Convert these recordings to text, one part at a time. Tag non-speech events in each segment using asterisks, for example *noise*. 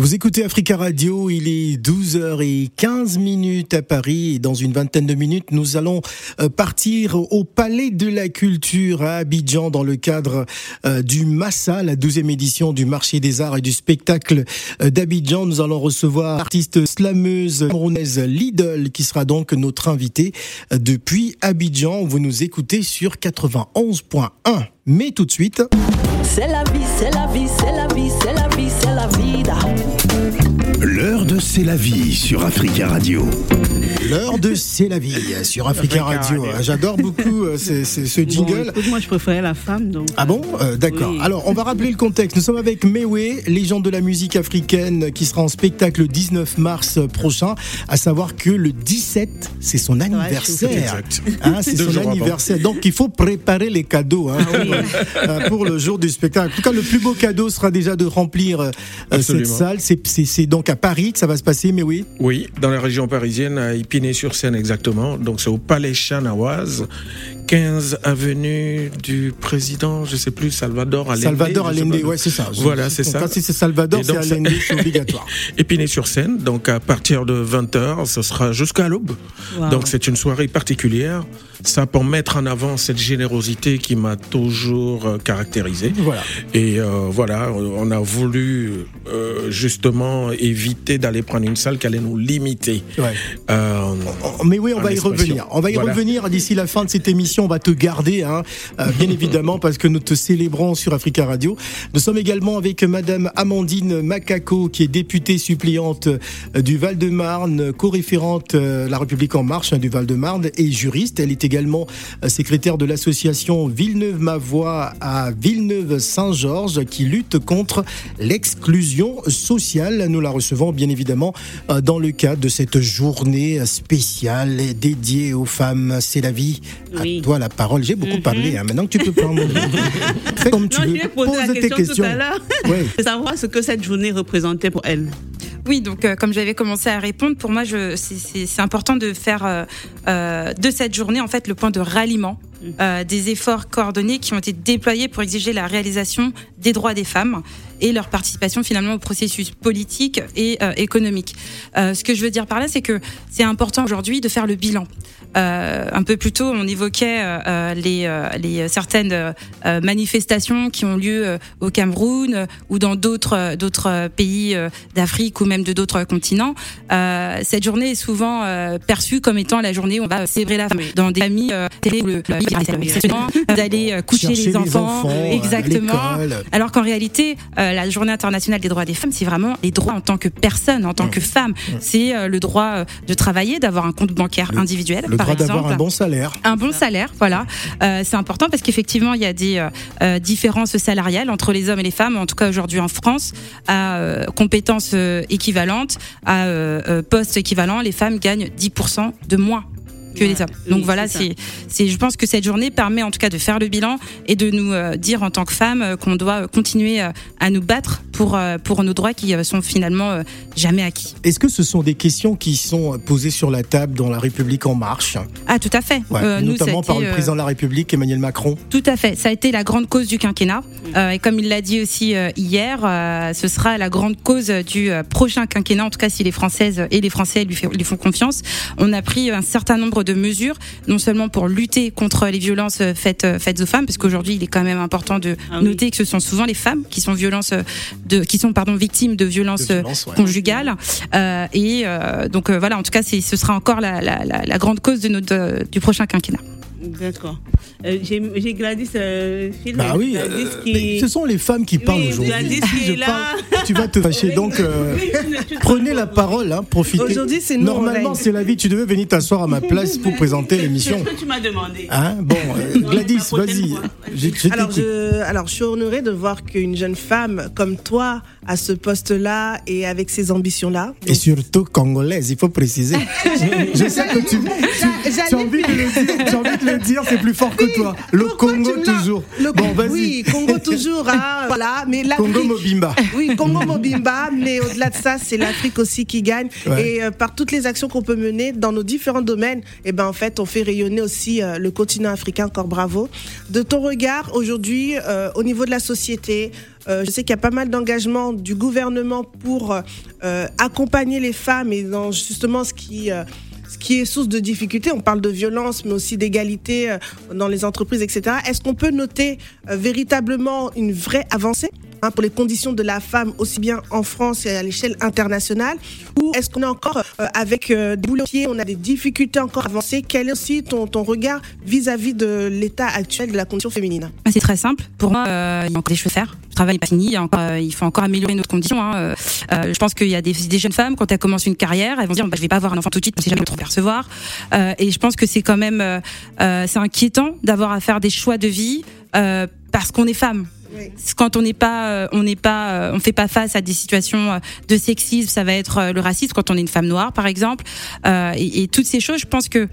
Vous écoutez Africa Radio, il est 12h15 minutes à Paris et dans une vingtaine de minutes, nous allons euh, partir au Palais de la Culture à Abidjan dans le cadre euh, du Massa, la 12e édition du marché des arts et du spectacle euh, d'Abidjan. Nous allons recevoir l'artiste slameuse camerounaise Lidl qui sera donc notre invité depuis Abidjan. Vous nous écoutez sur 91.1. Mais tout de suite... C'est la vie, c'est la vie, c'est la vie, c'est la vie, c'est la vida. L'heure de C'est la vie sur Africa Radio. L'heure de C'est la vie sur Africa Radio. J'adore beaucoup euh, ce, ce- ce Bon, jingle. écoute, moi, je préférais la femme. Donc, Ah bon Euh, D'accord. Oui. Alors, on va rappeler le contexte. Nous sommes avec Mewe, légende de la musique africaine, qui sera en spectacle le 19 mars prochain. À savoir que le 17, c'est son anniversaire. Exact. Hein, c'est *laughs* son avant. anniversaire. Donc, il faut préparer les cadeaux hein, euh, pour le jour du spectacle. En tout cas, le plus beau cadeau sera déjà de remplir euh, cette salle. C'est- donc à Paris ça va se passer, Mewe Oui, dans la région parisienne, à Épinay-sur-Seine exactement. Donc c'est au Palais Chanawaz, 15 avenue du président, je sais plus, Salvador Allende. Salvador Allende, ouais, c'est ça. Voilà, c'est ça. Quand c'est Salvador, c'est Allende, c'est *laughs* obligatoire. Épinay-sur-Seine, donc à partir de 20h, ce sera jusqu'à l'aube. Wow. Donc c'est une soirée particulière. Ça pour mettre en avant cette générosité qui m'a toujours euh, caractérisé. Voilà. Et euh, voilà, on a voulu euh, justement éviter d'aller prendre une salle qui allait nous limiter. Ouais. Euh, Mais oui, on va y revenir. On va y Voilà. revenir d'ici la fin de cette émission. On va te garder, hein, bien évidemment, parce que nous te célébrons sur Africa Radio. Nous sommes également avec Madame Amandine Macaco, qui est députée suppléante du Val-de-Marne, co-référente La République en marche hein, du Val-de-Marne et juriste. Elle est également euh, secrétaire de l'association Villeneuve-Ma-Voix à Villeneuve-Saint-Georges, qui lutte contre l'exclusion sociale. Nous la recevons bien évidemment euh, dans le cadre de cette journée spéciale dédiée aux femmes. C'est la vie. Oui. À toi la parole. J'ai beaucoup parlé. hein. Maintenant que tu peux prendre. *laughs* Fais comme tu non, je la Pose tes question, questions. tout à. Ouais. *laughs* savoir ce que cette journée représentait pour elle. Oui, donc euh, comme j'avais commencé à répondre, pour moi, je- c'est- important de faire euh, euh, de cette journée en fait le point de ralliement euh, des efforts coordonnés qui ont été déployés pour exiger la réalisation des droits des femmes et leur participation finalement au processus politique et euh, économique. Euh, ce que je veux dire par là, c'est que c'est important aujourd'hui de faire le bilan. Euh, un peu plus tôt, on évoquait euh, euh, les, euh, certaines euh, euh, manifestations qui ont lieu euh, au Cameroun euh, ou dans d'autres euh, euh, pays euh, d'Afrique ou même de d'autres continents. Euh, cette journée est souvent euh, perçue comme étant la journée où on va célébrer la femme dans des familles euh, où le, d'aller euh, coucher les enfants, euh, exactement. Alors qu'en réalité, euh, la Journée internationale des droits des femmes, c'est vraiment les droits en tant que personne, en tant Mmh. que femme. C'est euh, le droit euh, de travailler, d'avoir un compte bancaire individuel, Le par droit exemple. d'avoir un bon salaire. Un bon salaire, voilà. Euh, c'est important parce qu'effectivement, il y a des euh, euh, différences salariales entre les hommes et les femmes. En tout cas, aujourd'hui en France, à euh, compétences euh, équivalentes, à euh, euh, postes équivalents, les femmes gagnent 10% de moins que hommes. oui, Donc voilà, c'est je pense que cette journée permet en tout cas de faire le bilan et de nous euh, dire en tant que femmes euh, qu'on doit continuer euh, à nous battre pour euh, pour nos droits qui euh, sont finalement euh, jamais acquis. Est-ce que ce sont des questions qui sont posées sur la table dans la République en marche? Ah tout à fait. Ouais, Euh, nous, Notamment par été, le président de la République, Emmanuel Macron. Tout à fait. Ça a été la grande cause du quinquennat. Euh, et comme il l'a dit aussi euh, hier, euh, ce sera la grande cause du euh, prochain quinquennat, en tout cas si les Françaises et les Français lui, fait- lui font confiance. On a pris un certain nombre de mesures, non seulement pour lutter contre les violences euh, faites, euh, faites aux femmes, parce qu'aujourd'hui il est quand même important de Ah oui. noter que ce sont souvent les femmes qui sont, violences, euh, de, qui sont pardon, victimes de violences, ouais. conjugales. Euh, et euh, donc euh, voilà, en tout cas ce sera encore la, la, la, la grande cause de notre, du prochain quinquennat. D'accord. Euh, j'ai Gladys euh, Phil, Bah oui, Gladys euh, qui- ce sont les femmes qui parlent Oui, aujourd'hui. Parle- tu vas te fâcher. Donc, euh, *laughs* prenez la parole, hein, profitez. Aujourd'hui, c'est Normalement, c'est la vie. Tu devais venir t'asseoir à ma place pour *laughs* présenter l'émission. C'est ce que tu m'as demandé. Hein bon, euh, Gladys, vas-y. je, alors, je suis honorée de voir qu'une jeune femme comme toi à ce poste-là et avec ces ambitions-là. Et surtout congolaise, il faut préciser. *laughs* je sais que tu, tu, tu as envie de le dire, envie de dire, c'est plus fort que toi. Le Congo toujours. Le Bon, vas-y. Oui, Congo toujours, hein, *laughs* voilà. Mais Congo Mobimba. Oui, Congo Mobimba, mais au-delà de ça, c'est l'Afrique aussi qui gagne. Ouais. Et euh, par toutes les actions qu'on peut mener dans nos différents domaines, et ben en fait, on fait rayonner aussi euh, le continent africain. Encore bravo. De ton regard aujourd'hui, euh, au niveau de la société, euh, je sais qu'il y a pas mal d'engagement du gouvernement pour euh, euh, accompagner les femmes et dans justement ce qui ce qui est source de difficultés. On parle de violence, mais aussi d'égalité dans les entreprises, etc. Est-ce qu'on peut noter véritablement une vraie avancée? Hein, pour les conditions de la femme, aussi bien en France et à l'échelle internationale Ou est-ce qu'on est encore euh, avec euh, des boules on a des difficultés encore avancées Quel est aussi ton, ton regard vis-à-vis de l'état actuel de la condition féminine? Bah, C'est très simple. Pour moi, euh, il y a encore des choses à faire. Le travail n'est pas fini. Il, faut encore améliorer notre condition. hein. Euh, euh, je pense qu'il y a des, des jeunes femmes, quand elles commencent une carrière, elles vont dire bah, je vais pas avoir un enfant tout de suite, parce que jamais trop percevoir. Euh, et je pense que c'est quand même c'est inquiétant d'avoir à faire des choix de vie parce qu'on est femme. Oui. Quand on n'est pas, euh, on n'est pas, euh, on fait pas face à des situations euh, de sexisme, ça va être le racisme quand on est une femme noire, par exemple, Euh, et, et toutes ces choses. Je pense que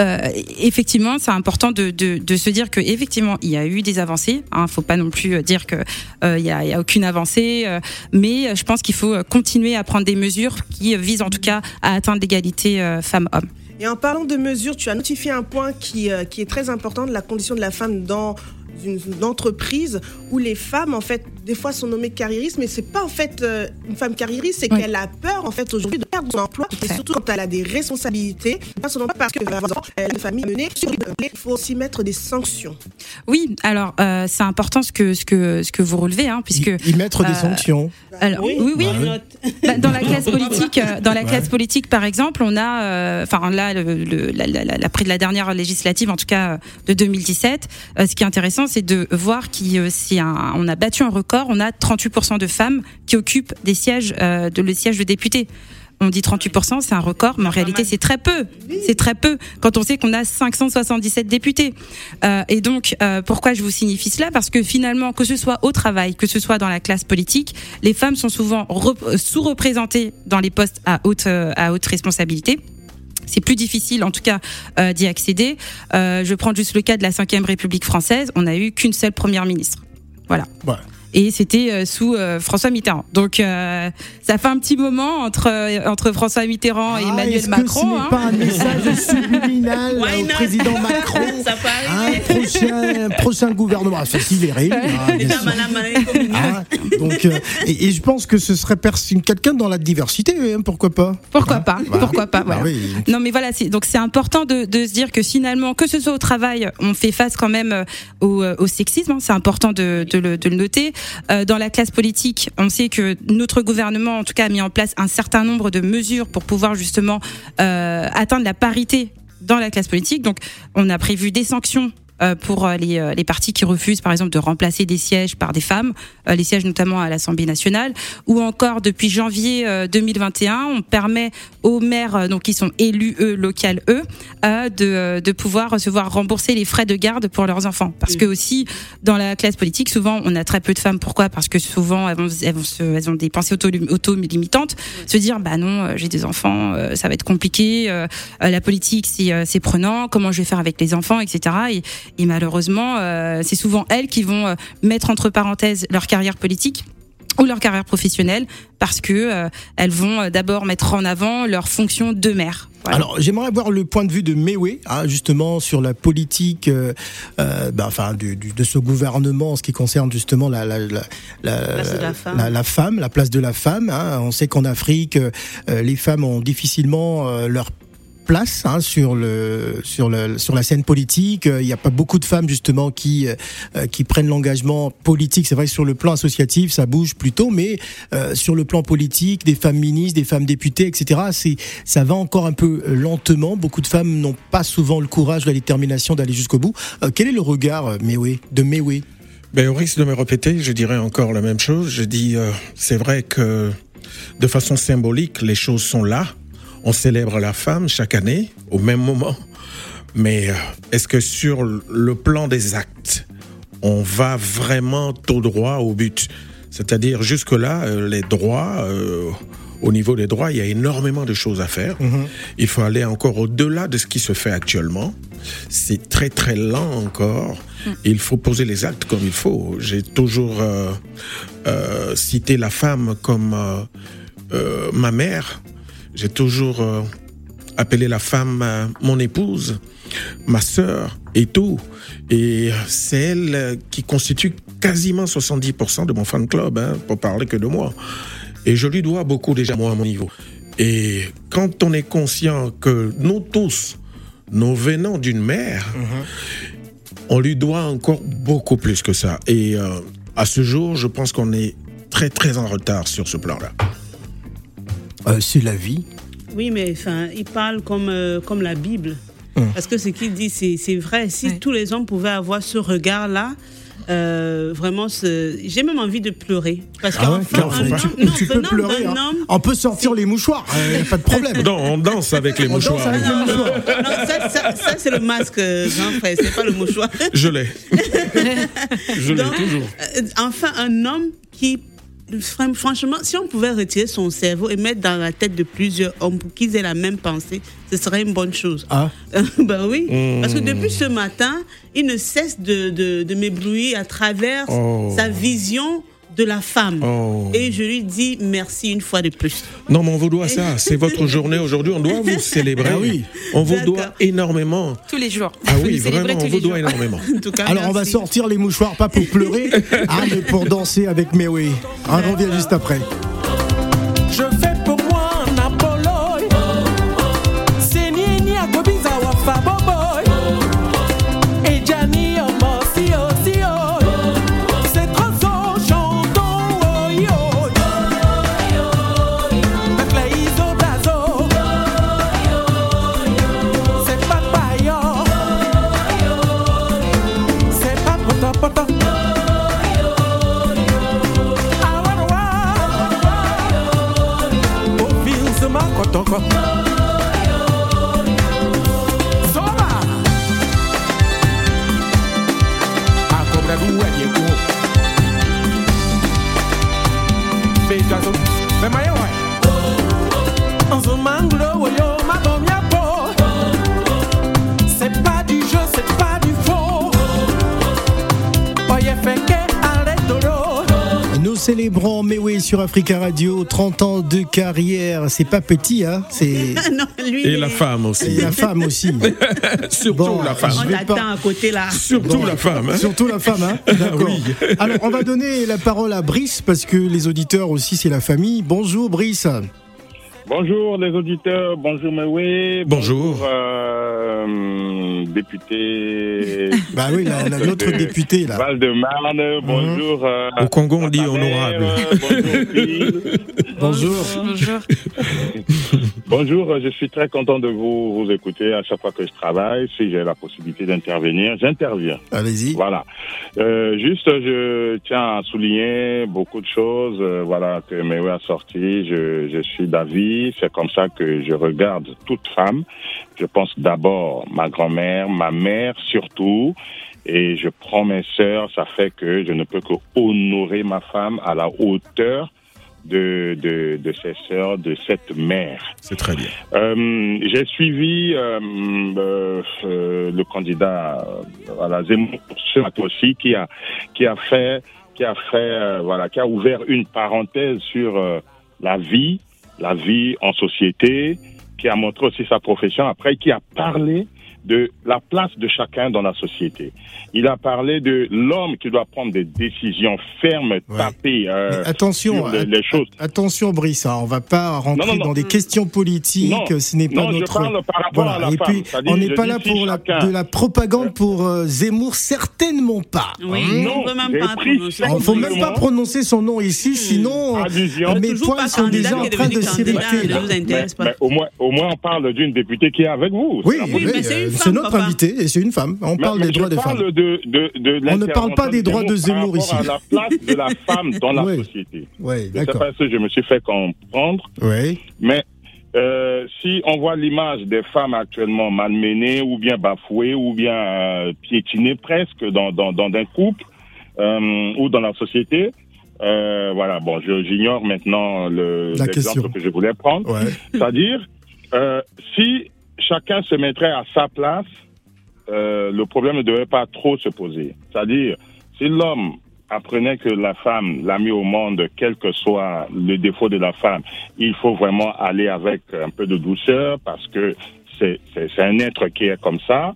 euh, effectivement, c'est important de, de, de se dire que effectivement il y a eu des avancées. Hein, faut pas non plus dire que euh, il y, a, il y a aucune avancée, euh, mais je pense qu'il faut continuer à prendre des mesures qui visent en tout cas à atteindre l'égalité femmes-hommes. Et en parlant de mesures, tu as notifié un point qui, qui est très important de la condition de la femme dans une, une entreprise où les femmes, en fait, des fois sont nommées carriéristes, mais c'est pas en fait euh, une femme carriériste, c'est Oui. qu'elle a peur, en fait, aujourd'hui de perdre son emploi. Et surtout quand elle a des responsabilités, pas seulement parce qu'elle va avoir une famille à mener. Il faut aussi mettre des sanctions. Oui, alors euh, c'est important ce que ce que ce que vous relevez, hein, puisque Y, y mettre des euh, sanctions. alors, oui, oui, Bah oui. Bah, dans la classe politique, dans la Ouais. classe politique, par exemple, on a, euh, enfin là, le, le- la, la, la, la- près de la dernière législative, en tout cas de 2017, euh, ce qui est intéressant, c'est de voir qui, euh, a battu un record. On a 38% de femmes qui occupent des sièges, euh, de le siège de député. On dit 38%, c'est un record, mais en réalité, c'est très peu. C'est très peu quand on sait qu'on a 577 députés. Euh, et donc, euh, pourquoi je vous signifie cela? Parce que finalement, que ce soit au travail, que ce soit dans la classe politique, les femmes sont souvent rep- sous-représentées dans les postes à haute, à haute responsabilité. C'est plus difficile, en tout cas, euh, d'y accéder. Euh, je prends juste le cas de la Ve République française. On n'a eu qu'une seule première ministre. Voilà. Ouais. Et c'était euh, sous euh, François Mitterrand. Donc, euh, ça fait un petit moment entre, euh, entre François Mitterrand et Ah, Emmanuel Macron. que ce hein. pas un message subliminal *laughs* au président Macron *laughs* Ça. Prochain, prochain gouvernement. Ah, Ceci est réuni. hein, bien Déjà, sûr. madame, madame, comme une- Hein, donc, euh, et, et je pense que ce serait quelqu'un dans la diversité, hein, pourquoi pas Pourquoi Hein pas Voilà. Pourquoi pas Bah oui. Non, mais voilà, c'est- donc c'est important de, de se dire que finalement, que ce soit au travail, on fait face quand même euh, au, euh, au sexisme. hein, c'est important de, de le, de le noter. Euh, dans la classe politique, on sait que notre gouvernement, en tout cas, a mis en place un certain nombre de mesures pour pouvoir justement euh, atteindre la parité dans la classe politique. Donc, on a prévu des sanctions. Euh, Pour euh, les, euh, les partis qui refusent, par exemple, de remplacer des sièges par des femmes, les sièges notamment à l'Assemblée nationale, ou encore depuis janvier euh, 2021, on permet aux maires, donc qui sont élus eux, local eux, de, de pouvoir recevoir rembourser les frais de garde pour leurs enfants. Parce que aussi dans la classe politique, souvent on a très peu de femmes. Pourquoi? Parce que souvent elles, vont, elles, vont se- elles ont des pensées auto- auto-limitantes, se dire bah non, j'ai des enfants, ça va être compliqué. la politique c'est c'est prenant. Comment je vais faire avec les enfants, etc. Et, et malheureusement, euh, c'est souvent elles qui vont euh, mettre entre parenthèses leur carrière politique ou leur carrière professionnelle parce que euh, elles vont d'abord mettre en avant leur fonction de mère. Voilà. Alors, j'aimerais avoir le point de vue de Mewe, hein, justement, sur la politique, euh, euh, bah, enfin, du, du- de ce gouvernement, en ce qui concerne justement la, la, la, la, Place de la femme. la- la femme, la place de la femme. hein. On sait qu'en Afrique, euh, les femmes ont difficilement euh, leur hein, sur la scène politique. Euh, il n'y a pas beaucoup de femmes justement qui euh, qui prennent l'engagement politique. C'est vrai que sur le plan associatif ça bouge plutôt mais euh, sur le plan politique des femmes ministres des femmes députées etc ça va encore un peu lentement. Beaucoup de femmes n'ont pas souvent le courage la détermination d'aller jusqu'au bout. Euh, quel est le regard euh, de Mewe Ben, au risque de me répéter, je dirais encore la même chose. Je dis, euh, c'est vrai que de façon symbolique, les choses sont là. On célèbre la femme chaque année, au même moment. Mais euh, est-ce que sur le plan des actes, on va vraiment tout droit au but? C'est-à-dire, jusque-là, euh, les droits, euh, au niveau des droits, il y a énormément de choses à faire. Il faut aller encore au-delà de ce qui se fait actuellement. C'est très très lent encore. Il faut poser les actes comme il faut. J'ai toujours euh, euh, cité la femme comme euh, ma mère. J'ai toujours euh, appelé la femme euh, mon épouse, ma sœur et tout. Et c'est elle euh, qui constitue quasiment 70% de mon fan club, hein, pour parler que de moi. Et je lui dois beaucoup déjà, moi, à mon niveau. Et quand on est conscient que nous tous, nous venons d'une mère, on lui doit encore beaucoup plus que ça. Et euh, à ce jour, je pense qu'on est très très en retard sur ce plan-là. Euh, c'est la vie. Oui, mais enfin, il parle comme, euh, comme la Bible. Hum. Parce que ce qu'il dit, c'est c'est vrai. Si Ouais. tous les hommes pouvaient avoir ce regard-là, euh, vraiment, j'ai même envie de pleurer. Parce Ah ouais, qu'enfin, un homme, tu, non, tu peux pleurer. hein. homme, On peut sortir les mouchoirs, euh, pas de problème. Non, *laughs* on danse avec les On mouchoirs. avec les mouchoirs. Non, ça, ça, ça, c'est le masque, euh, grand frère, c'est pas le mouchoir. Je l'ai. *laughs* Je l'ai toujours. euh, enfin, un homme qui, franchement, si on pouvait retirer son cerveau et mettre dans la tête de plusieurs hommes pour qu'ils aient la même pensée, ce serait une bonne chose. Ah. *laughs* ben oui, Mm. parce que depuis ce matin, il ne cesse de, de, de m'éblouir à travers Oh. sa vision de la femme. Oh. Et je lui dis merci une fois de plus. Non, mais on vous doit ça. C'est votre journée aujourd'hui. On doit vous *laughs* célébrer. Ah oui. On vous doit énormément. Tous les jours. Ah oui, vraiment, on vous doit jours. énormément. *laughs* En tout cas, Alors on va sortir les mouchoirs, pas pour pleurer, ah, *laughs* mais pour danser avec Mewe. On revient juste après. Je fais Nous célébrons Mewe sur Africa Radio, 30 ans de carrière. C'est pas petit, hein C'est *laughs* non, lui, Et la femme et aussi. la femme aussi. *laughs* Surtout Bon, la femme. On pas- à côté là. Surtout la femme. hein. Surtout la femme, hein *laughs* D'accord. Oui. Alors, on va donner la parole à Brice parce que les auditeurs aussi, c'est la famille. Bonjour, Brice. Bonjour les auditeurs, bonjour Mewe. Bonjour. euh, député. *laughs* Bah oui, la- la- notre de député, là. Val-de-Marne, bonjour. euh, Au Congo, on dit honorable. mère, bonjour. Bonjour. *laughs* Bonjour. Euh, je suis très content de vous, vous écouter à chaque fois que je travaille. Si j'ai la possibilité d'intervenir, j'interviens. Allez-y. Voilà. Euh, juste, je tiens à souligner beaucoup de choses. euh, voilà que Mewe a sorti. Je, je suis d'avis. C'est comme ça que je regarde toute femme. Je pense d'abord ma grand-mère, ma mère surtout. Et je prends mes sœurs. Ça fait que je ne peux que honorer ma femme à la hauteur de, de, de ses sœurs, de cette mère. C'est très bien. Euh, J'ai suivi euh, euh, le candidat à la Zemmour ce matin aussi qui a qui a fait qui a fait voilà qui a ouvert une parenthèse sur la vie la vie en société qui a montré aussi sa profession après qui a parlé de la place de chacun dans la société. Il a parlé de l'homme qui doit prendre des décisions fermes, taper euh, attention, sur les, att- les choses. attention Brice, hein, on va pas rentrer Non, non, non. dans des questions politiques, Non, ce n'est pas non, je notre parle par rapport à la Et femme. puis on n'est je pas là pour la, de la propagande pour euh, Zemmour, certainement pas. Oui, Non, on ne peut même j'ai pas pris prononcer. Il faut même pas prononcer son nom ici, sinon euh, Allusion. mes pas sont déjà en train de s'irriter. ne au moins, au moins, on parle d'une députée qui est avec vous. Oui, mais c'est c'est notre papa. invité et c'est une femme. On Mais- parle mais des droits des parle femmes. De, de, de On ne parle pas des droits de Zemmour ici. à la place de la *laughs* femme dans la Oui. société. Oui, Je sais d'accord. pas si je me suis fait comprendre, Oui. mais euh, si on voit l'image des femmes actuellement malmenées ou bien bafouées ou bien euh, piétinées presque dans, dans, dans un couple euh, ou dans la société, Euh, voilà, bon, j'ignore maintenant le La question. l'exemple que je voulais prendre. Ouais. C'est-à-dire, euh, si chacun se mettrait à sa place, euh, le problème ne devait pas trop se poser. C'est-à-dire, si l'homme apprenait que la femme l'a mis au monde, quel que soit le défaut de la femme, il faut vraiment aller avec un peu de douceur parce que c'est un être qui est comme ça.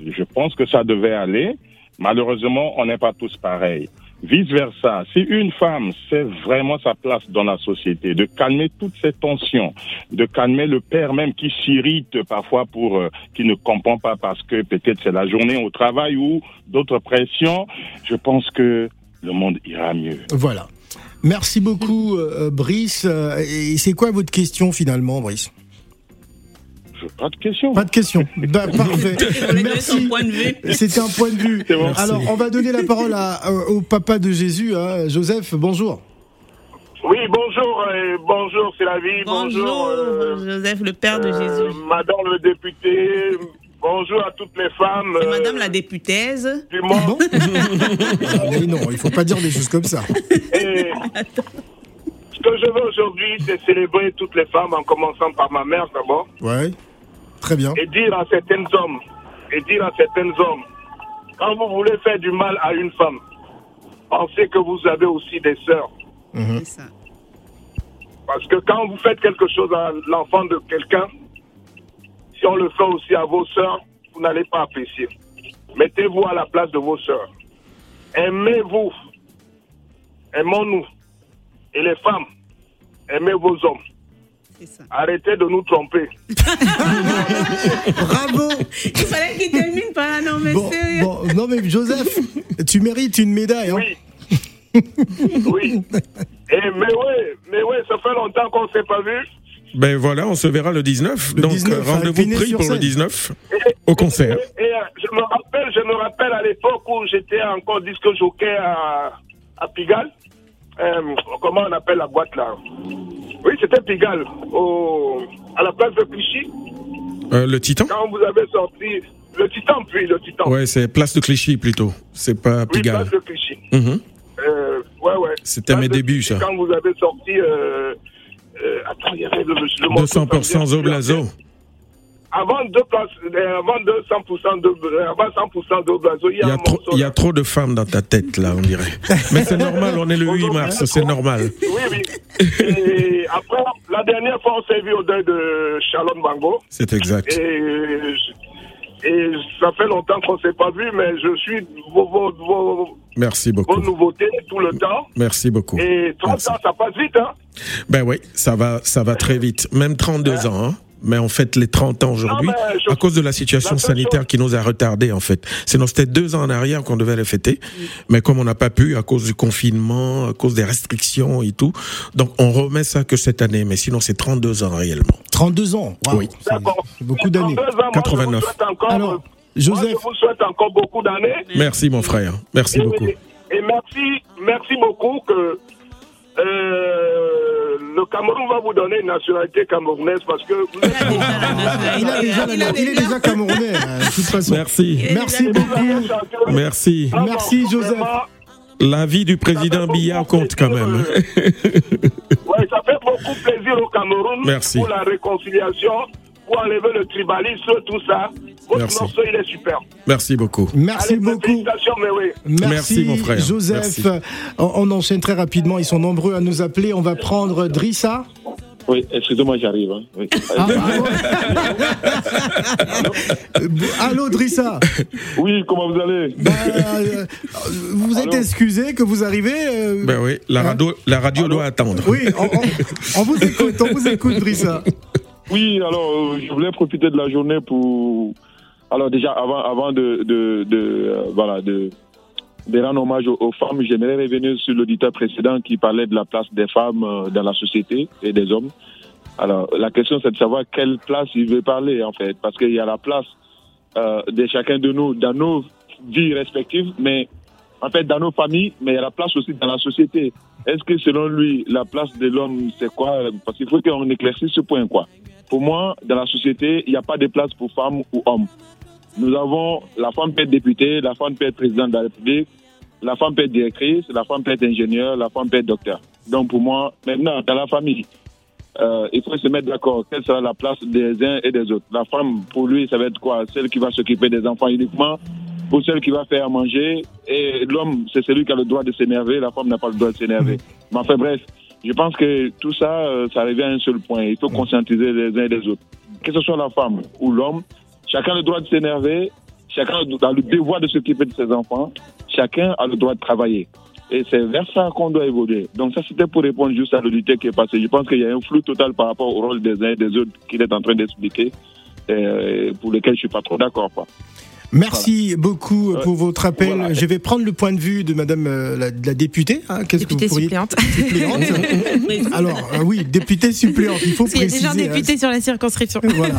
Je pense que ça devait aller. Malheureusement, on n'est pas tous pareils. Vice versa, si une femme sait vraiment sa place dans la société, de calmer toutes ces tensions, de calmer le père même qui s'irrite parfois pour euh, qui ne comprend pas parce que peut-être c'est la journée au travail ou d'autres pressions, je pense que le monde ira mieux. Voilà. Merci beaucoup, euh, Brice. Euh, Et c'est quoi votre question finalement, Brice? Pas de questions. Pas de question. Bah, *laughs* parfait. On a donné son Merci. point de vue. C'était un point de vue. Bon. Alors, on va donner la parole à- euh, au papa de Jésus, hein. Joseph. Bonjour. Oui, bonjour, euh, bonjour, c'est la vie. Bonjour, Bonjour, euh, Joseph, le père de euh, Jésus. Madame le député. Bonjour à toutes les femmes euh, Madame la députaise. du monde. *laughs* Ah, mais non, il faut pas dire des choses comme ça. Et ce que je veux aujourd'hui, c'est célébrer toutes les femmes, en commençant par ma mère d'abord, Ouais. Très bien. et dire à certains hommes, et dire à certains hommes, quand vous voulez faire du mal à une femme, pensez que vous avez aussi des sœurs. Mhm. Ça. Parce que quand vous faites quelque chose à l'enfant de quelqu'un, si on le fait aussi à vos sœurs, vous n'allez pas apprécier. Mettez-vous à la place de vos sœurs. Aimez-vous. Aimons-nous. Et les femmes, aimez vos hommes. Ça. Arrêtez de nous tromper. Bravo. Il fallait qu'il termine par là, non, mais Bon, sérieux. bon, non mais Joseph, tu mérites une médaille. Hein. Oui. oui. Et, mais oui, mais oui, ça fait longtemps qu'on ne s'est pas vu. Ben voilà, on se verra le 19. Le Donc 19, euh, rendez-vous pris pour le scène. 19 Et- au concert. Et, et, euh, je me rappelle, je me rappelle à l'époque où j'étais encore disque jockey à, à Pigalle. Euh, comment on appelle la boîte là Oui, c'était Pigalle, au, à la place de Clichy. Euh, le Titan Quand vous avez sorti le Titan, puis le Titan. Ouais, c'est Place de Clichy plutôt. C'est pas oui, Pigalle. place de Clichy. Mhm. Euh, ouais, ouais. C'était mes débuts, Clichy, ça. Quand vous avez sorti. Attends, il y avait le, le morceau, ça me 200% vient- Zoblazo. Avant, deux places, euh, avant 200% de, euh, avant 100% d'Oblazo, il y Il a y, un a trop, morceau. il y a trop de femmes dans ta tête, là, on dirait. *laughs* Mais c'est normal, on est le 8 mars, c'est normal. *laughs* Oui, oui. Et après, la dernière fois, on s'est vu au deuil de Shalom Bango. C'est exact. Et, et ça fait longtemps qu'on ne s'est pas vu, mais je suis vos, vos, vos, Merci vos beaucoup. nouveautés tout le temps. Merci beaucoup. Et 30 Merci. ans, ça passe vite, hein? Ben oui, ça va, ça va très vite. Même 32 ans, hein. Mais on fête les 30 ans aujourd'hui mais je- à cause de la situation la sanitaire chose- qui nous a retardés, en fait. Sinon, c'était deux ans en arrière qu'on devait les fêter. Mais comme on n'a pas pu à cause du confinement, à cause des restrictions et tout. Donc, on remet ça que cette année. Mais sinon, c'est 32 ans réellement. 32 ans? Oui. c'est D'accord. beaucoup d'années. 32 ans, moi, 89. Je vous souhaite encore, Alors, moi, Joseph, je vous souhaite encore beaucoup d'années. Merci, mon frère. Merci Et, beaucoup. et merci, merci beaucoup que euh, le Cameroun va vous donner une nationalité camerounaise parce que vous êtes il, a déjà, Il a il est déjà- camerounais, de toute façon. Merci. Merci beaucoup. Merci. Merci, Joseph. vraiment, La vie du président Biya compte quand même. hein. ouais, ça fait beaucoup plaisir au Cameroun Merci. pour la réconciliation, pour enlever le tribalisme, tout ça. Votre Merci. morceau, il est super. Merci beaucoup. Merci Allez, beaucoup. Félicitations, mais oui. Merci, Merci, mon frère. Joseph. Merci. On, on enchaîne très rapidement. Ils sont nombreux à nous appeler. On va prendre Drissa. Oui, excusez-moi, j'arrive. hein. Oui. Ah, Euh, *laughs* Allô, Drissa. Oui, comment vous allez? Bah, euh, vous êtes Allô? excusé que vous arrivez. euh, Ben oui, la radio, la radio doit attendre. Oui, on, on- on vous écoute. On vous écoute, Drissa. Oui, alors, euh, je voulais profiter de la journée pour. Alors, déjà, avant, avant de. de, de euh, voilà, de de rendre hommage aux, aux femmes, j'aimerais revenir sur l'auditeur précédent qui parlait de la place des femmes euh, dans la société et des hommes. Alors, la question, c'est de savoir quelle place il veut parler, en fait, parce qu'il y a la place euh, de chacun de nous dans nos vies respectives, mais en fait, dans nos familles, mais il y a la place aussi dans la société. Est-ce que selon lui, la place de l'homme, c'est quoi? Parce qu'il faut qu'on éclaircisse ce point, quoi. Pour moi, dans la société, il n'y a pas de place pour femme ou homme. Nous avons, la femme peut être députée, la femme peut être présidente de la République, La femme peut être directrice, la femme peut être ingénieure, la femme peut être docteur. Donc pour moi, maintenant, dans la famille, euh, il faut se mettre d'accord. Quelle sera la place des uns et des autres La femme, pour lui, ça va être quoi? Celle qui va s'occuper des enfants uniquement ou celle qui va faire à manger? Et l'homme, c'est celui qui a le droit de s'énerver. La femme n'a pas le droit de s'énerver. Mais enfin bref, je pense que tout ça, euh, ça revient à un seul point. Il faut conscientiser les uns et les autres. Que ce soit la femme ou l'homme, chacun a le droit de s'énerver, chacun a le devoir de s'occuper de ses enfants, chacun a le droit de travailler. Et c'est vers ça qu'on doit évoluer. Donc ça, c'était pour répondre juste à l'auditeur qui est passé. Je pense qu'il y a un flou total par rapport au rôle des uns et des autres qu'il est en train d'expliquer, euh, pour lequel je suis pas trop d'accord. quoi. Merci beaucoup pour votre appel. Je vais prendre le point de vue de Madame euh, la, la députée. hein. Qu'est-ce que Députée vous pourriez suppléante. Suppléante. *laughs* Alors euh, oui, députée suppléante. Il faut Parce qu'il y a préciser. déjà un hein. député sur la circonscription. Voilà.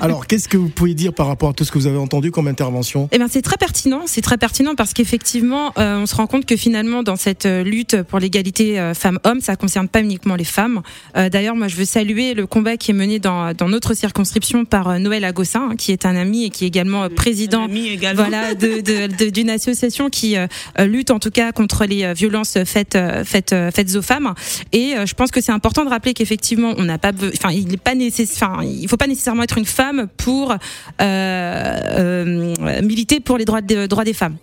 Alors, qu'est-ce que vous pouvez dire par rapport à tout ce que vous avez entendu comme intervention? Eh ben, c'est très pertinent. C'est très pertinent parce qu'effectivement, euh, on se rend compte que finalement, dans cette lutte pour l'égalité euh, femmes-hommes, ça concerne pas uniquement les femmes. Euh, D'ailleurs, moi, je veux saluer le combat qui est mené dans, dans notre circonscription par euh, Noël Agossin, hein, qui est un ami et qui est également euh, président, également. voilà, de- de- de- d'une association qui euh, euh, lutte en tout cas contre les euh, violences faites faites faites aux femmes. Et je pense que c'est important de rappeler qu'effectivement, on n'a pas, enfin, il n'est pas nécessaire, enfin, il faut pas nécessairement être une femme pour euh, euh, militer pour les droits, des droits des femmes.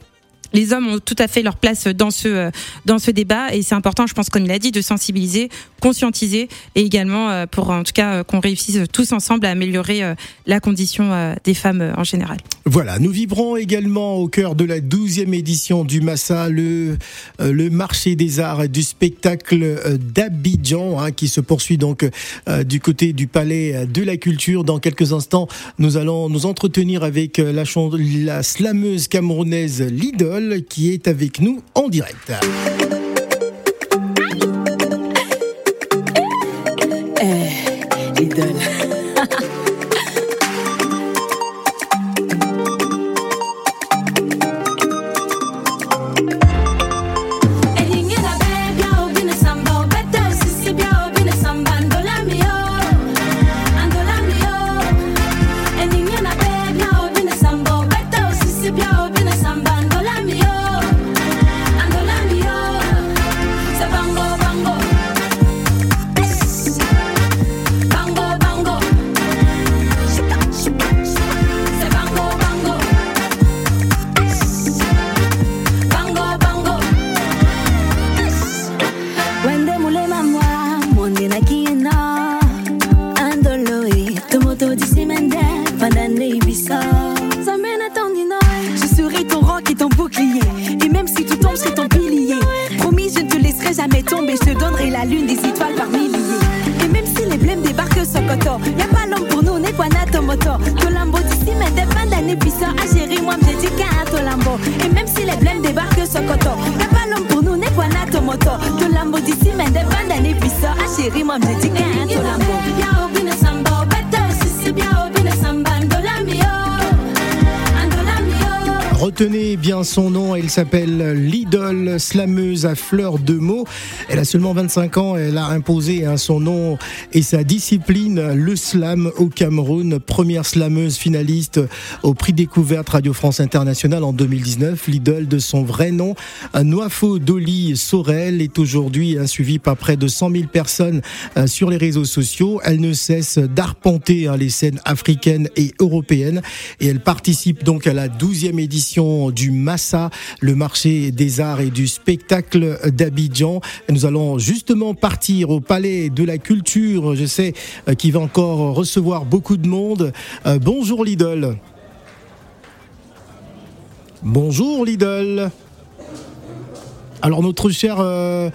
Les hommes ont tout à fait leur place dans ce euh, dans ce débat et c'est important, je pense, comme il a dit, de sensibiliser, conscientiser et également euh, pour en tout cas euh, qu'on réussisse tous ensemble à améliorer la condition des femmes en général. Voilà, nous vivrons également au cœur de la 12e édition du Massa, le, le marché des arts et du spectacle d'Abidjan, hein, qui se poursuit donc du côté du palais de la culture. Dans quelques instants, nous allons nous entretenir avec la, la slameuse camerounaise Qui est avec nous en direct. Eh. S'appelle slameuse à fleur de mots. Elle a seulement 25 ans, elle a imposé hein, son nom et sa discipline, le slam au Cameroun. Première slameuse finaliste au prix découverte Radio France Internationale en 2019. Lidl de son vrai nom, Noafo Doli Sorel, est aujourd'hui hein, suivie par près de 100 000 personnes euh, sur les réseaux sociaux. Elle ne cesse d'arpenter hein, les scènes africaines et européennes et elle participe donc à la 12e édition du Massa, le marché des arts et du spectacle d'Abidjan. Nous allons justement partir au palais de la culture, je sais euh, qu'il va encore recevoir beaucoup de monde. Euh, bonjour Lidl. Bonjour Lidl. Alors notre cher euh,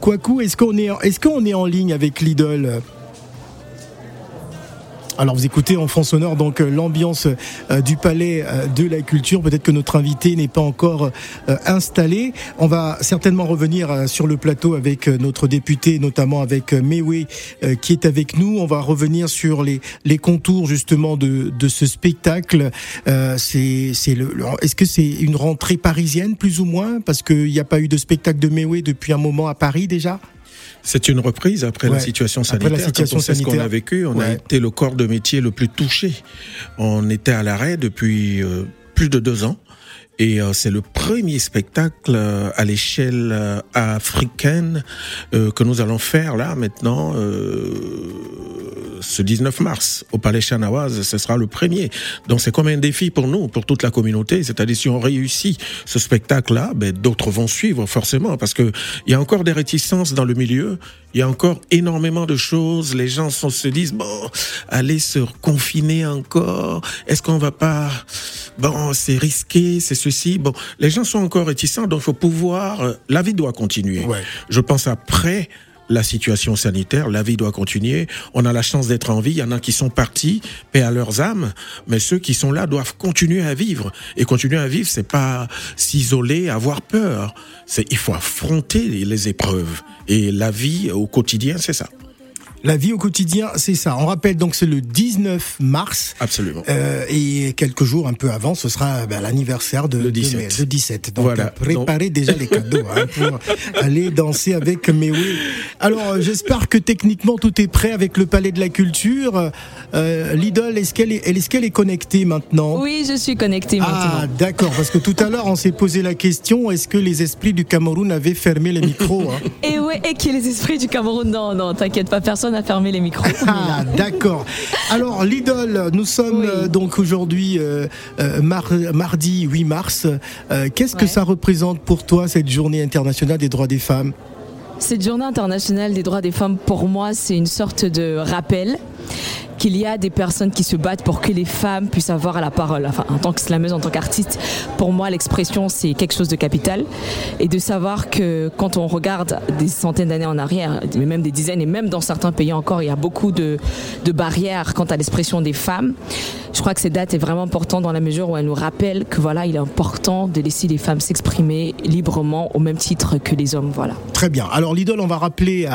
Kwaku, est-ce qu'on est, qu'on est en ligne avec Lidl? Alors vous écoutez en fond sonore donc euh, l'ambiance euh, du palais euh, de la culture. Peut-être que notre invité n'est pas encore installé. On va certainement revenir sur le plateau avec notre député, notamment avec Mewe qui est avec nous. On va revenir sur les, contours justement de, ce spectacle. C'est, c'est le, le- est-ce que c'est une rentrée parisienne plus ou moins? Parce qu'il n'y a pas eu de spectacle de Mewe depuis un moment à Paris déjà? C'est une reprise après Ouais. la situation Après sanitaire. la situation Quand on sait ce qu'on sanitaire. a vécu, on a été le corps de métier le plus touché. On était à l'arrêt depuis euh, plus de deux ans. Et euh, c'est le premier spectacle euh, à l'échelle euh, africaine que nous allons faire là maintenant ce 19 mars au Palais Chanawaz. Ce sera le premier. Donc c'est comme un défi pour nous, pour toute la communauté. C'est-à-dire si on réussit ce spectacle-là, ben, d'autres vont suivre forcément parce que il y a encore des réticences dans le milieu. Il y a encore énormément de choses. Les gens se disent bon, aller se confiner encore. Est-ce qu'on va pas Bon, c'est risqué, c'est ceci. Bon, les gens sont encore réticents, donc faut pouvoir. euh, La vie doit continuer. Je pense après la situation sanitaire, la vie doit continuer. On a la chance d'être en vie. Il y en a qui sont partis, paix à leurs âmes, mais ceux qui sont là doivent continuer à vivre. Et continuer à vivre, c'est pas s'isoler, avoir peur. C'est il faut affronter les épreuves. Et la vie au quotidien, c'est ça. La vie au quotidien, c'est ça. On rappelle donc c'est le 19 mars. Absolument. Euh, et quelques jours un peu avant, ce sera ben, l'anniversaire de Le 17. de mai, le 17. Donc Voilà. euh, préparez déjà les cadeaux hein, *laughs* pour aller danser avec Mewe. Alors euh, j'espère que techniquement tout est prêt avec le Palais de la Culture. Euh, L'idole, est-ce qu'elle est, est-ce qu'elle est connectée maintenant? Oui, je suis connectée maintenant. Ah d'accord, parce que tout à l'heure on s'est posé la question est-ce que les esprits du Cameroun avaient fermé les micros hein? *laughs* Et ouais, et qui est les esprits du Cameroun? Non, non, t'inquiète pas, personne n'a fermé les micros. Ah, d'accord. Alors, l'idole, nous sommes euh, donc aujourd'hui euh, euh, mar- mardi 8 mars. Euh, Qu'est-ce que ça représente pour toi, cette journée internationale des droits des femmes? Cette journée internationale des droits des femmes, pour moi, c'est une sorte de rappel qu'il y a des personnes qui se battent pour que les femmes puissent avoir la parole. Enfin, en tant que slameuse, en tant qu'artiste, pour moi, l'expression, c'est quelque chose de capital. Et de savoir que quand on regarde des centaines d'années en arrière, mais même des dizaines, et même dans certains pays encore, il y a beaucoup de, barrières quant à l'expression des femmes. Je crois que cette date est vraiment importante dans la mesure où elle nous rappelle que voilà, il est important de laisser les femmes s'exprimer librement au même titre que les hommes. Voilà. Très bien. Alors, l'idole, on va rappeler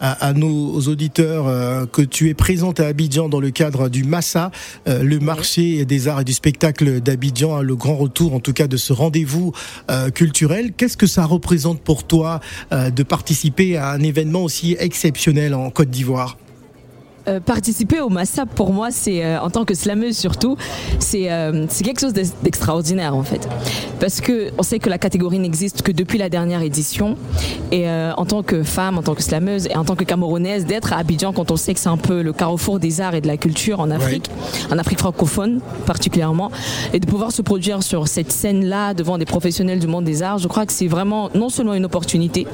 à nos auditeurs euh, que tu es présente à Abidjan dans le cadre du Massa, euh, le marché des arts et du spectacle d'Abidjan, hein, le grand retour en tout cas de ce rendez-vous euh, culturel. Qu'est-ce que ça représente pour toi euh, de participer à un événement aussi exceptionnel en Côte d'Ivoire? Euh, participer au Massa, pour moi, c'est euh, en tant que slameuse surtout, c'est euh, c'est quelque chose d'ex- d'extraordinaire en fait. Parce que on sait que la catégorie n'existe que depuis la dernière édition. Et en tant que femme, en tant que slameuse et en tant que camerounaise, d'être à Abidjan quand on sait que c'est un peu le carrefour des arts et de la culture en Afrique, en Afrique francophone particulièrement, et de pouvoir se produire sur cette scène-là devant des professionnels du monde des arts, je crois que c'est vraiment non seulement une opportunité,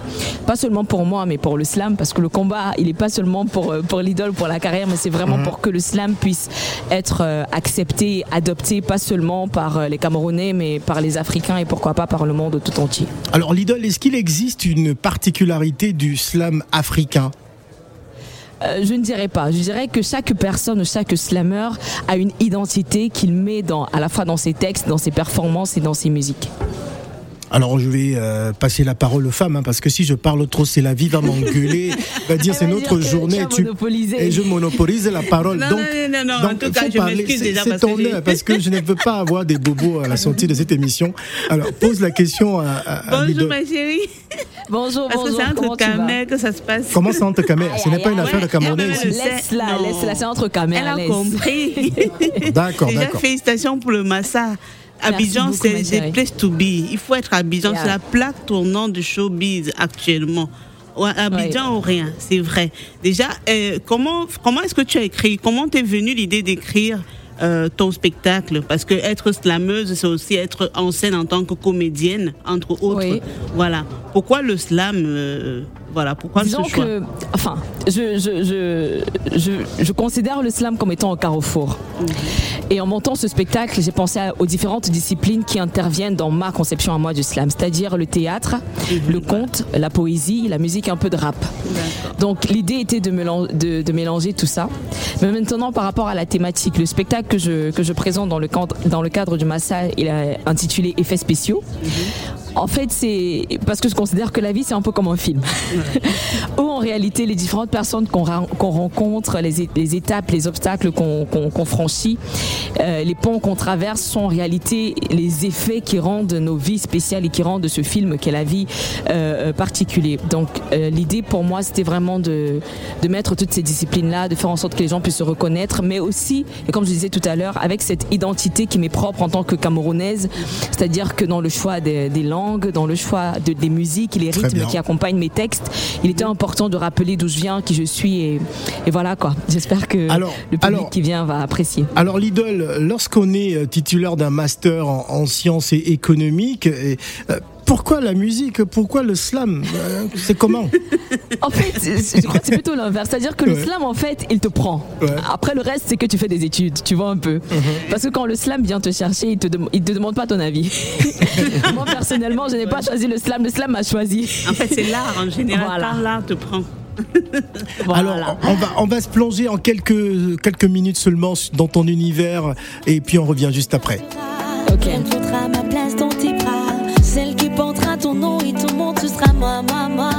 pas seulement pour moi, mais pour le slam, parce que le combat, il est pas seulement pour, pour l'idole, pour la carrière, mais c'est vraiment Mhm. pour que le slam puisse être euh, accepté, adopté, pas seulement par euh, les Camerounais, mais par les Africains et pourquoi pas par le monde tout entier. Alors l'idole, est-ce qu'il existe une particularité du slam africain? Euh, je ne dirais pas. Je dirais que chaque personne, chaque slammer a une identité qu'il met dans, à la fois dans ses textes, dans ses performances et dans ses musiques. Alors je vais euh, passer la parole aux femmes hein, parce que si je parle trop, c'est la vie va m'engueuler, *laughs* va dire c'est Elle va notre dire que journée tu et je monopolise la parole. Non, donc, non, non, non, en donc, tout cas, faut je parler. m'excuse C'est déjà c'est parce que ton heure parce que je ne veux pas avoir des bobos à la sortie de cette émission. Alors pose la question à, à, à Bonjour ma chérie. Bonjour, Parce que c'est entre Camer que ça se passe. Comment ça entre caméras Ce n'est pas une affaire de Camerounais ici. Laisse-la, laisse-la, c'est entre caméras. Elle a compris. D'accord, Déjà, d'accord. félicitations pour le Massa. Abidjan, c'est des place to be. Il faut être à Abidjan. Yeah. C'est la plaque tournante du showbiz actuellement. Abidjan ou rien, c'est vrai. Déjà, euh, comment, comment est-ce que tu as écrit? Comment t'es venue l'idée d'écrire euh, ton spectacle? Parce que être slameuse, c'est aussi être en scène en tant que comédienne, entre autres. Voilà. Pourquoi le slam euh, Voilà. Pourquoi Disons ce choix? que, enfin, je, je, je, je, je considère le slam comme étant un carrefour. Et en montant ce spectacle, j'ai pensé aux différentes disciplines qui interviennent dans ma conception à moi du slam, c'est-à-dire le théâtre, le conte, la poésie, la musique, un peu de rap. Donc l'idée était de, mélan- de, de mélanger tout ça. Mais maintenant, par rapport à la thématique, le spectacle que je, que je présente dans le cadre, dans le cadre du Massa, il est intitulé Effets spéciaux. En fait, c'est parce que je considère que la vie, c'est un peu comme un film. *laughs* Où en réalité, les différentes personnes qu'on rencontre, les, étapes, les obstacles qu'on franchit, euh, les ponts qu'on traverse sont en réalité les effets qui rendent nos vies spéciales et qui rendent ce film qu'est la vie euh, euh, particulier. Donc, euh, l'idée pour moi, c'était vraiment de, de mettre toutes ces disciplines-là, de faire en sorte que les gens puissent se reconnaître, mais aussi, et comme je disais tout à l'heure, avec cette identité qui m'est propre en tant que camerounaise, c'est-à-dire que dans le choix des, des langues, dans le choix de, des musiques et les rythmes qui accompagnent mes textes, il était important de rappeler d'où je viens, qui je suis, et, et voilà quoi. J'espère que Alors- le public alors- qui vient va apprécier. Alors lorsqu'on est euh, titulaire d'un master en, en sciences et économiques, et, euh, pourquoi la musique Pourquoi le slam Euh, C'est comment *laughs* En fait, c'est- je crois que c'est plutôt l'inverse. C'est-à-dire que le slam, en fait, il te prend. Ouais. Après, le reste, c'est que tu fais des études, tu vois un peu. Parce que quand le slam vient te chercher, il te, il te demande pas ton avis. *laughs* Moi, personnellement, je n'ai pas choisi le slam. Le slam m'a choisi. En fait, c'est l'art en général. Voilà. L'art te prend. Voilà. Alors on va, on va se plonger en quelques, quelques minutes seulement dans ton univers, et puis on revient juste après. Ok. Ma place dans tes bras. Celle qui portera ton nom et ton monde, ce sera moi, moi, moi.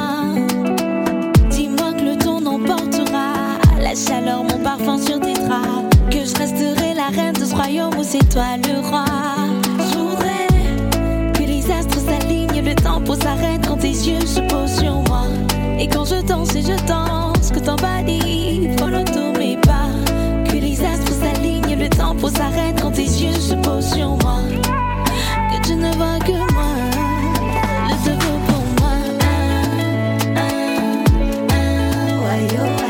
Dis-moi que le temps n'emportera la chaleur, mon parfum sur tes draps. Que je resterai la reine de ce royaume où c'est toi le roi. Je voudrais que les astres s'alignent, le tempo s'arrête quand tes yeux se posent sur moi. Et quand je danse et je danse, que body follow tous mes pas. Que les astres s'alignent, le tempo s'arrête quand tes yeux se posent sur moi. Que tu ne vois que moi, je te pour moi. Ah, ah, ah.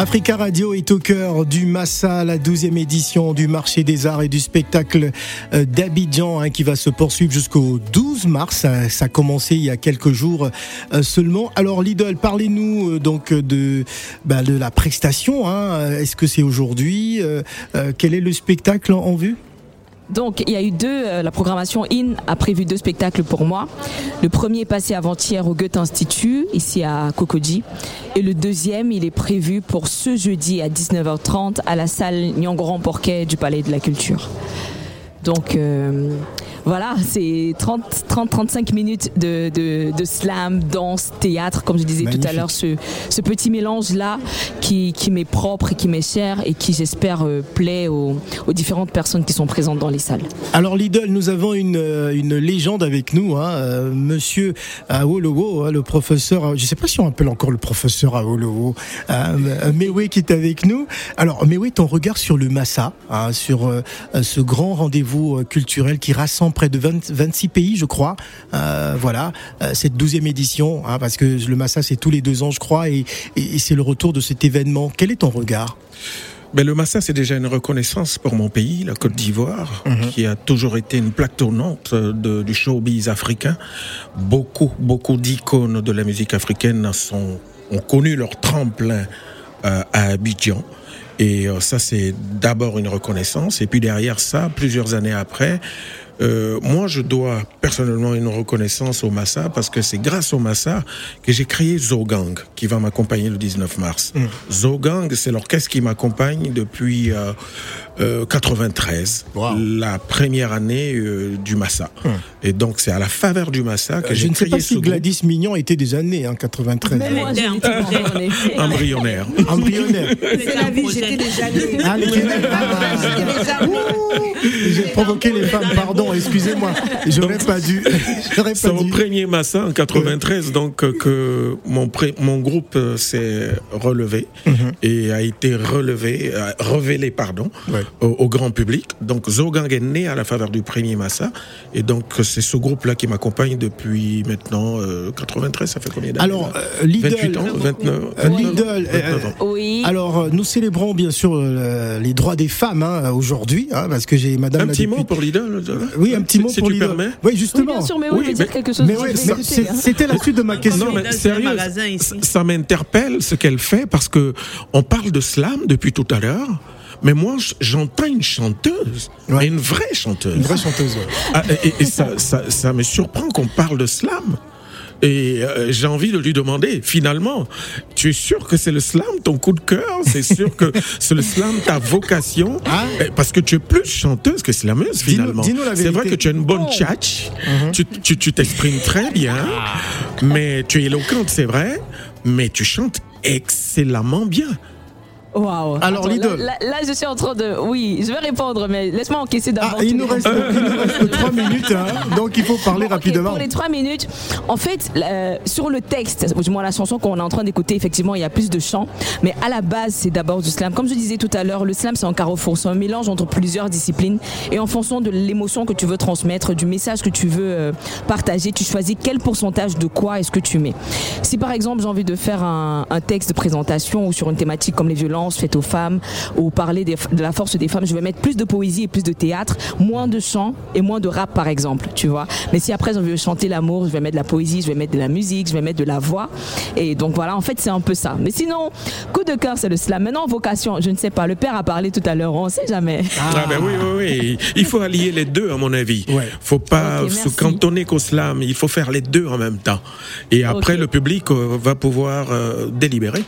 Africa Radio est au cœur du Massa, la 12e édition du marché des arts et du spectacle euh, d'Abidjan hein, qui va se poursuivre jusqu'au 12 mars. Ça, a commencé il y a quelques jours euh, seulement. Alors l'idole, parlez-nous euh, donc de, bah, de la prestation. hein. Est-ce que c'est aujourd'hui Quel est le spectacle en vue? Donc, il y a eu deux. euh, la programmation IN a prévu deux spectacles pour moi. Le premier est passé avant-hier au Goethe Institut, ici à Kokoji. Et le deuxième, il est prévu pour ce jeudi à 19h30 à la salle Nyangoran Porquet du Palais de la Culture. Donc, euh, voilà, c'est 30-35 minutes de, de, de slam, danse, théâtre, comme je disais tout à l'heure, ce, ce petit mélange-là qui, qui m'est propre et qui m'est cher et qui, j'espère, euh, plaît aux, aux différentes personnes qui sont présentes dans les salles. Alors l'idole, nous avons une, euh, une légende avec nous, hein, euh, Monsieur Awolowo, hein, le professeur. Je ne sais pas si on appelle encore le professeur Awolowo, euh, Mewe qui est avec nous. Alors Mewe, ton regard sur le Massa, hein, sur euh, ce grand rendez-vous culturel qui rassemble près de 20 26 pays, je crois. Euh, voilà, euh, cette douzième édition, hein, parce que le Massa c'est tous les deux ans, je crois, et, et- et c'est le retour de cet événement. Quel est ton regard? Ben, le Massa, c'est déjà une reconnaissance pour mon pays, la Côte d'Ivoire, qui a toujours été une plaque tournante euh, de- du showbiz africain. Beaucoup, beaucoup d'icônes de la musique africaine sont, ont connu leur tremplin euh, à Abidjan. Et euh, ça, c'est d'abord une reconnaissance. Et puis derrière ça, plusieurs années après, euh, moi, je dois personnellement une reconnaissance au Massa parce que c'est grâce au Massa que j'ai créé Zogang qui va m'accompagner le 19 mars. Zogang, c'est l'orchestre qui m'accompagne depuis euh, euh, 93, la première année euh, du Massa. Et donc, c'est à la faveur du Massa que Je j'ai ne sais créé pas ce si groupe Gladys Mignon était des années, hein, 93. Même moi, j'ai été embryonnée. embryonnaire. Embryonnaire. C'est la vie, j'étais déjà née. Ah, les *laughs* déjà. J'ai provoqué les femmes, pardon, excusez-moi. J'aurais pas dû. *laughs* C'est dû. premier Massa en 93 donc euh, que mon pré- mon groupe euh, s'est relevé Mhm. et a été relevé euh, révélé pardon au, au grand public. Donc Zogang est né à la faveur du premier Massa et donc euh, c'est ce groupe là qui m'accompagne depuis maintenant euh, 93 ça fait combien d'années Alors, euh, l'idole. 28 ans 29 Euh, 29 ans, L'idole. euh, 29 ans. Oui. Alors, euh, nous célébrons bien sûr euh, les droits des femmes hein, aujourd'hui, hein, parce que j'ai Madame un la petit députée- mot pour l'idole Oui, un petit mot si pour tu l'idole. permets Oui, Oui, justement. bien sûr, mais oui, Oui, je dire quelque chose. Hein. c'était la suite de ma question. Non, mais sérieux, ça- ça m'interpelle ce qu'elle fait parce que on parle de slam depuis tout à l'heure. Mais moi, j'entends une chanteuse, Ouais. une vraie chanteuse. Une vraie chanteuse. ouais. Ah, et et ça, ça, ça me surprend qu'on parle de slam. Et euh, j'ai envie de lui demander, finalement, tu es sûr que c'est le slam ton coup de cœur? C'est sûr que *laughs* c'est le slam ta vocation? Eh, Parce que tu es plus chanteuse que slameuse, finalement. C'est vrai que tu as une bonne tchatch, tu tu- tu t'exprimes très bien, mais tu es éloquente, c'est vrai, mais tu chantes excellemment bien. Waouh. Alors, Lidl. Là, là, je suis en train de. Oui, je vais répondre, mais laisse-moi encaisser Ah, d'abord. il nous reste, il nous reste que trois minutes, hein, donc il faut parler rapidement. Pour les trois minutes, en fait, euh, sur le texte, ou du moins la chanson qu'on est en train d'écouter, effectivement, il y a plus de chants, mais à la base, c'est d'abord du slam. Comme je disais tout à l'heure, le slam, c'est un carrefour, c'est un mélange entre plusieurs disciplines, et en fonction de l'émotion que tu veux transmettre, du message que tu veux euh, partager, tu choisis quel pourcentage de quoi est-ce que tu mets. Si par exemple, j'ai envie de faire un, un texte de présentation ou sur une thématique comme les violences faites aux femmes, ou parler des- de la force des femmes, je vais mettre plus de poésie et plus de théâtre, moins de chant et moins de rap par exemple, tu vois. Mais si après je veux chanter l'amour, je vais mettre de la poésie, je vais mettre de la musique, je vais mettre de la voix. Et donc voilà, en fait c'est un peu ça. Mais sinon, coup de cœur c'est le slam. Maintenant vocation, je ne sais pas, le père a parlé tout à l'heure, on sait jamais. Ah, ben oui, oui, oui. Il faut allier les deux, à mon avis. faut pas se merci. cantonner qu'au slam. Il faut faire les deux en même temps. Et après, le public euh, va pouvoir euh, délibérer.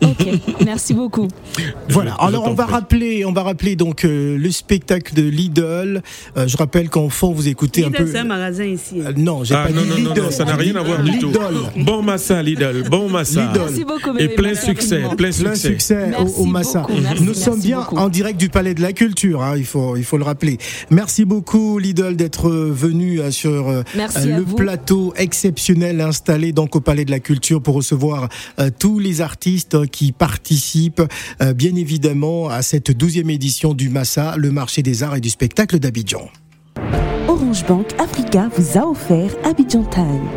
*laughs* Merci beaucoup. Voilà. Alors on va rappeler, on va rappeler donc euh, le spectacle de Lidl. Euh, je rappelle qu'en fond vous écoutez un Lidl, peu. c'est un magasin ici. Euh, non, j'ai Ah, pas non, dit non, non, Lidl. non, ça n'a rien à voir du tout. Lidl. Bon massa, Lidl, bon massa. Lidl. Merci beaucoup, Et plein succès, plein Plein succès. succès au, au Massa. beaucoup, merci, Nous sommes bien beaucoup. en direct du Palais de la Culture, hein, il, faut, il faut le rappeler. Merci beaucoup Lidl d'être venu sur le plateau exceptionnel installé donc au Palais de la Culture pour recevoir euh, tous les artistes qui participent euh, bien évidemment à cette douzième édition du Massa, le marché des arts et du spectacle d'Abidjan. Orange Bank Africa vous a offert Abidjan Time.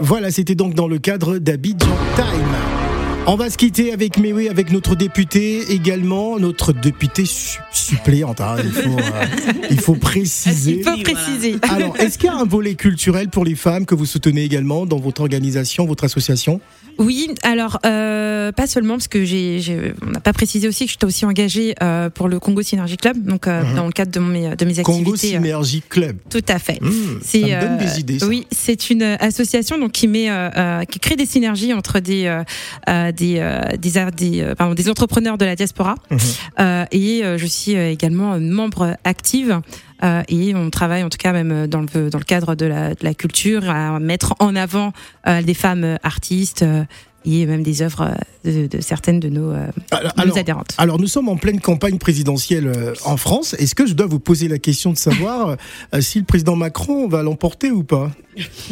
Voilà, c'était donc dans le cadre d'Abidjan Time. On va se quitter avec Mewe, avec notre député également, notre députée su- suppléante. hein, il, faut, euh, il faut préciser. Il faut préciser. *laughs* Alors, est-ce qu'il y a un volet culturel pour les femmes que vous soutenez également dans votre organisation, votre association? Oui, alors euh, pas seulement parce que j'ai, on n'a pas précisé aussi que j'étais aussi engagée euh, pour le Congo Synergy Club, donc euh, Mhm. dans le cadre de mes, de mes activités. Congo euh, Synergy Club. Tout à fait. Mmh, ça me donne des idées, ça. Oui, c'est une euh, association donc qui met, euh, euh, qui crée des synergies entre des euh, euh, des euh, des, ar- des, euh, pardon, des entrepreneurs de la diaspora. Mhm. Euh, et je suis également membre active. euh, et on travaille en tout cas même dans le dans le cadre de la, de la culture à mettre en avant euh, des femmes artistes euh, et même des œuvres de, de certaines de nos, Alors, de nos adhérentes. Alors, nous sommes en pleine campagne présidentielle en France. Est-ce que je dois vous poser la question de savoir si le président Macron va l'emporter ou pas?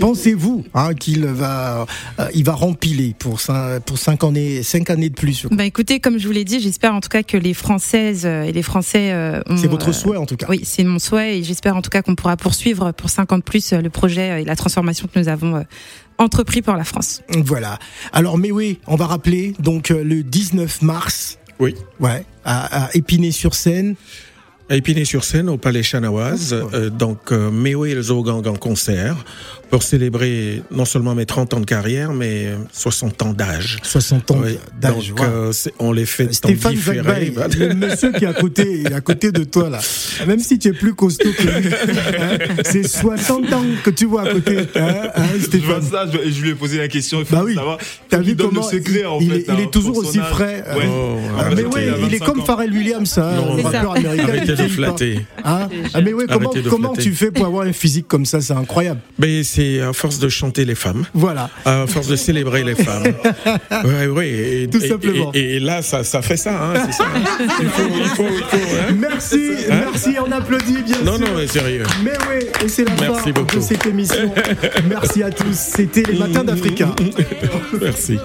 Pensez-vous hein, qu'il va, euh, il va rempiler pour cinq, pour cinq années, cinq années de plus Bah écoutez, comme je vous l'ai dit, j'espère en tout cas que les Françaises euh, et les Français. euh, ont, C'est votre euh, souhait en tout cas. Oui, c'est mon souhait et j'espère en tout cas qu'on pourra poursuivre pour 50 plus euh, le projet et la transformation que nous avons entrepris pour la France. Voilà. Alors, mais oui, on va rappeler donc euh, le 19 mars. Oui. Ouais, à, à Épinay-sur-Seine. À Épinay-sur-Seine, au Palais Chanawaz, euh, donc euh, Méo et le Zogang en concert pour célébrer non seulement mes 30 ans de carrière, mais euh, 60 ans d'âge. 60 ans Oui, d'âge. Donc, ouais. euh, on les fait en Stéphane. Zagbaï, *laughs* le monsieur qui est à côté, il est à côté de toi là. Même si tu es plus costaud que lui, hein, c'est 60 ans que tu vois à côté, hein, hein, Je vois Stéphane. ça, je, je lui ai posé la question. Il faut Bah oui. savoir. T'as vu comment le secret, en il, fait, est, il est toujours aussi âge. frais. Ouais. Oh, Ah, mais oui, il est 25 comme ans. Pharrell Williams, hein, Non, rappeur ça. américain. Arrêtez de flatter. Ah, mais oui, comment, comment tu fais pour avoir un physique comme ça C'est incroyable. Mais c'est à force de chanter les femmes. Voilà. À force de célébrer les femmes. *laughs* Oui, oui. Et, Tout et- simplement. Et, et là, ça, ça fait ça. Hein, c'est ça. Il faut, il faut, il faut, hein. Merci, merci, on applaudit bien Non, sûr. non, mais sérieux. Mais oui, et c'est la Merci fin beaucoup. de cette émission. Merci à tous. C'était les matins d'Africa. *laughs* Merci.